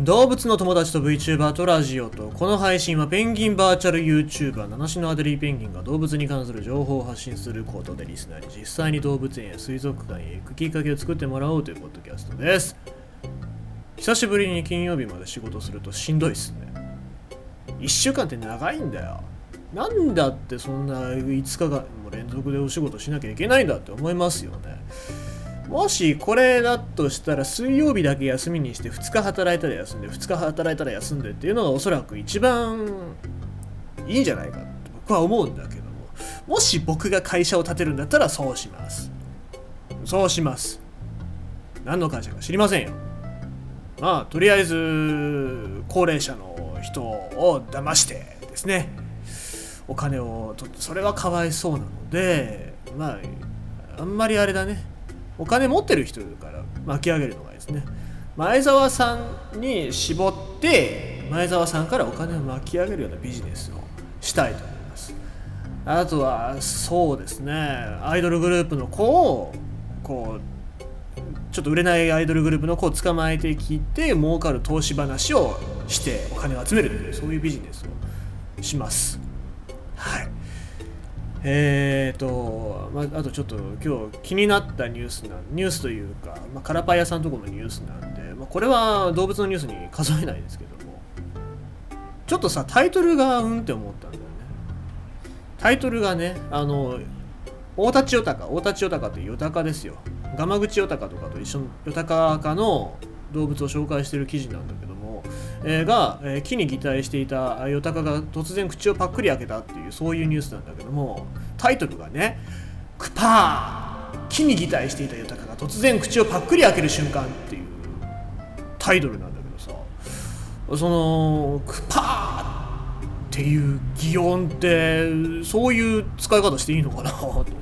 動物の友達と VTuber とラジオとこの配信はペンギンバーチャル YouTuber 七種のアデリーペンギンが動物に関する情報を発信することでリスナーに実際に動物園や水族館へ行くきっかけを作ってもらおうというポッドキャストです久しぶりに金曜日まで仕事するとしんどいっすね。1週間って長いんだよ。なんだってそんな5日間も連続でお仕事しなきゃいけないんだって思いますよね。もしこれだとしたら水曜日だけ休みにして2日働いたら休んで2日働いたら休んでっていうのがおそらく一番いいんじゃないかって僕は思うんだけども。もし僕が会社を建てるんだったらそうします。そうします。何の会社か知りませんよ。まあとりあえず高齢者の人を騙してですね。お金を取ってそれはかわいそうなのでまああんまりあれだね。お金持ってる人から巻き上げるのがですね。前澤さんに絞って前澤さんからお金を巻き上げるようなビジネスをしたいと思います。あとはそうですねアイドルグループの子をこうちょっと売れないアイドルグループの子を捕まえてきて儲かる投資話をしてお金を集めるというそういうビジネスをします。はい。えーと、まあ、あとちょっと今日気になったニュースなニュースというか、まあ、カラパイ屋さんとこのニュースなんで、まあ、これは動物のニュースに数えないですけどもちょっとさタイトルがうんって思ったんだよね。タイトルがねあの大立よたか大立よたかというよたかですよ。ガマ口よたかとかと一緒のよたかかの動物を紹介してる記事なんだけど、え、が、え、木に擬態していたヨタカが突然口をパックリ開けたっていうそういうニュースなんだけどもタイトルがね「クパー木に擬態していたヨタカが突然口をパックリ開ける瞬間」っていうタイトルなんだけどさその「クパー」っていう擬音ってそういう使い方していいのかなと思って。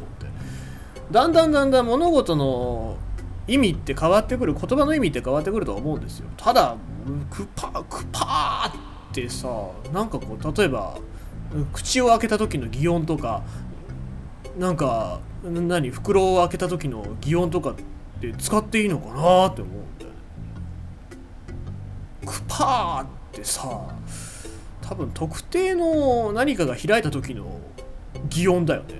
だんだんだんだん物事の意味って変わってくる言葉の意味って変わってくると思うんですよ。ただクパークパーってさなんかこう例えば口を開けた時の擬音とかなんか何袋を開けた時の擬音とかって使っていいのかなって思うんだよね。クパーってさ多分特定の何かが開いた時の擬音だよね。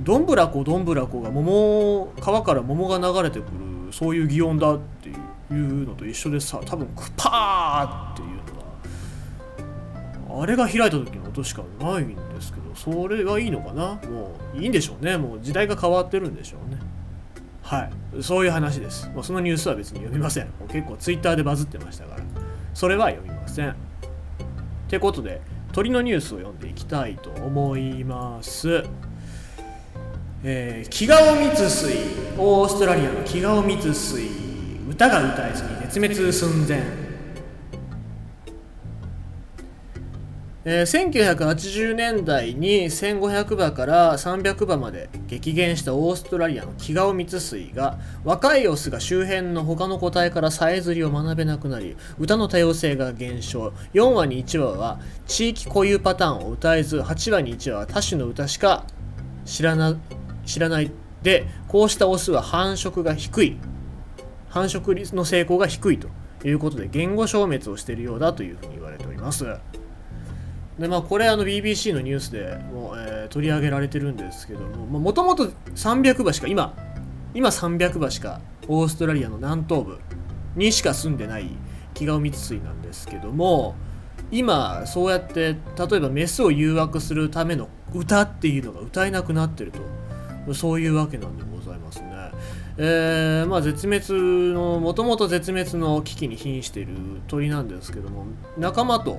どんぶらこどんぶらこが桃川から桃が流れてくるそういう擬音だっていうのと一緒でさ多分クパーっていうのはあれが開いた時の音しかないんですけどそれがいいのかな？もういいんでしょうね。もう時代が変わってるんでしょうね。はい。そういう話です、まあ、そのニュースは別に読みません結構ツイッターでバズってましたから。それは読みません。ってことで鳥のニュースを読んでいきたいと思います。えー、キガオミツスイオーストラリアのキガオミツスイ歌が歌えずに絶滅寸前、えー、1980年代に1500羽から300羽まで激減したオーストラリアのキガオミツスイが若いオスが周辺の他の個体からさえずりを学べなくなり歌の多様性が減少。4羽に1羽は地域固有パターンを歌えず8羽に1羽は多種の歌しか知らない知らないでこうしたオスは繁殖が低い。繁殖率の成功が低いということで言語消滅をしているようだというふうに言われております。でまあこれあの BBC のニュースでも、えー、取り上げられてるんですけどももともと300羽しか今今300羽しかオーストラリアの南東部にしか住んでないキガオミツスイなんですけども今そうやって例えばメスを誘惑するための歌っていうのが歌えなくなってると。そういうわけなんでございますね。えー、まあ絶滅のもともと絶滅の危機に瀕している鳥なんですけども仲間と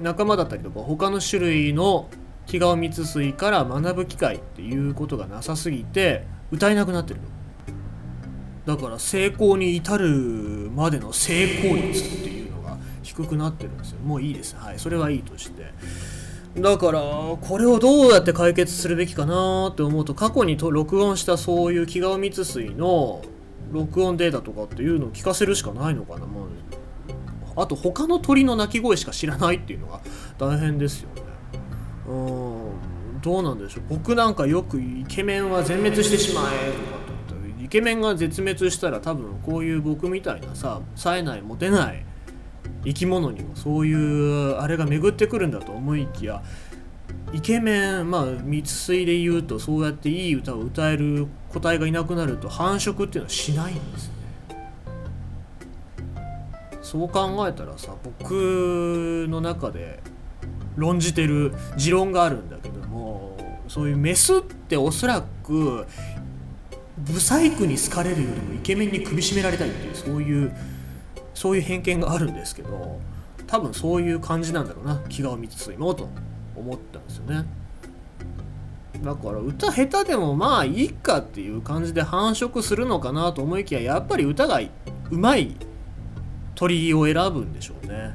仲間だったりとか他の種類のキガオミツスイから学ぶ機会っていうことがなさすぎて歌えなくなってるの。だから成功に至るまでの成功率っていうのが低くなってるんですよ。もういいです。はい。それはいいとして。だからこれをどうやって解決するべきかなって思うと過去にと録音したそういう気が蜜水の録音データとかっていうのを聞かせるしかないのかな、まあ、あと他の鳥の鳴き声しか知らないっていうのが大変ですよね。うん。どうなんでしょう。僕なんかよくイケメンは全滅してしまえとかってイケメンが絶滅したら多分こういう僕みたいなさ冴えないモテない生き物にもそういうあれが巡ってくるんだと思いきやイケメンまあ密水で言うとそうやっていい歌を歌える個体がいなくなると繁殖っていうのはしないんですね。そう考えたらさ僕の中で論じてる持論があるんだけどもそういうメスっておそらくブサイクに好かれるよりもイケメンに首絞められたいっていうそういうそういう偏見があるんですけど多分そういう感じなんだろうな。気が光ついもと思ったんですよね。だから歌下手でもまあいいかっていう感じで繁殖するのかなと思いきややっぱり歌がうまい鳥を選ぶんでしょうね、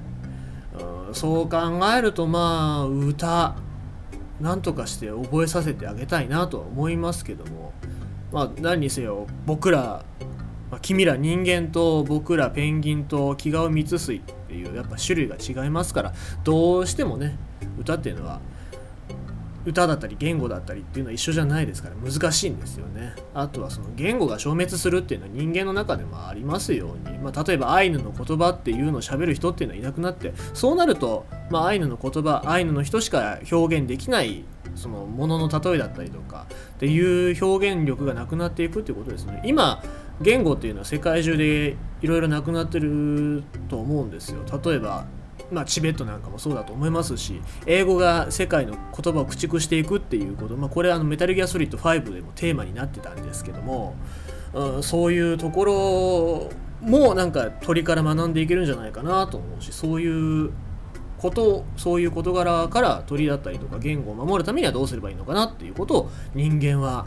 うん、そう考えるとまあ歌なんとかして覚えさせてあげたいなとは思いますけども。まあ何にせよ僕ら、まあ、君ら人間と僕らペンギンと気顔蜜水っていうやっぱ種類が違いますからどうしてもね歌っていうのは歌だったり言語だったりっていうのは一緒じゃないですから難しいんですよね。あとはその言語が消滅するっていうのは人間の中でもありますように、まあ、例えばアイヌの言葉っていうのを喋る人っていうのはいなくなってそうなると、まあ、アイヌの言葉アイヌの人しか表現できないそのものの例えだったりとかっていう表現力がなくなっていくっていうことですね。今言語っていうのは世界中でいろいろなくなってると思うんですよ。例えばまあ、チベットなんかもそうだと思いますし英語が世界の言葉を駆逐していくっていうこと、まあ、これはあのメタルギアソリッド5でもテーマになってたんですけども、うん、そういうところもなんか鳥から学んでいけるんじゃないかなと思うしそういうことそういう事柄から鳥だったりとか言語を守るためにはどうすればいいのかなっていうことを人間は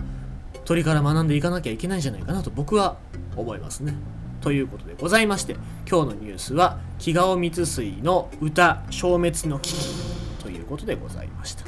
鳥から学んでいかなきゃいけないんじゃないかなと僕は思いますね。ということでございまして今日のニュースは「気顔光水の歌消滅の危機」ということでございました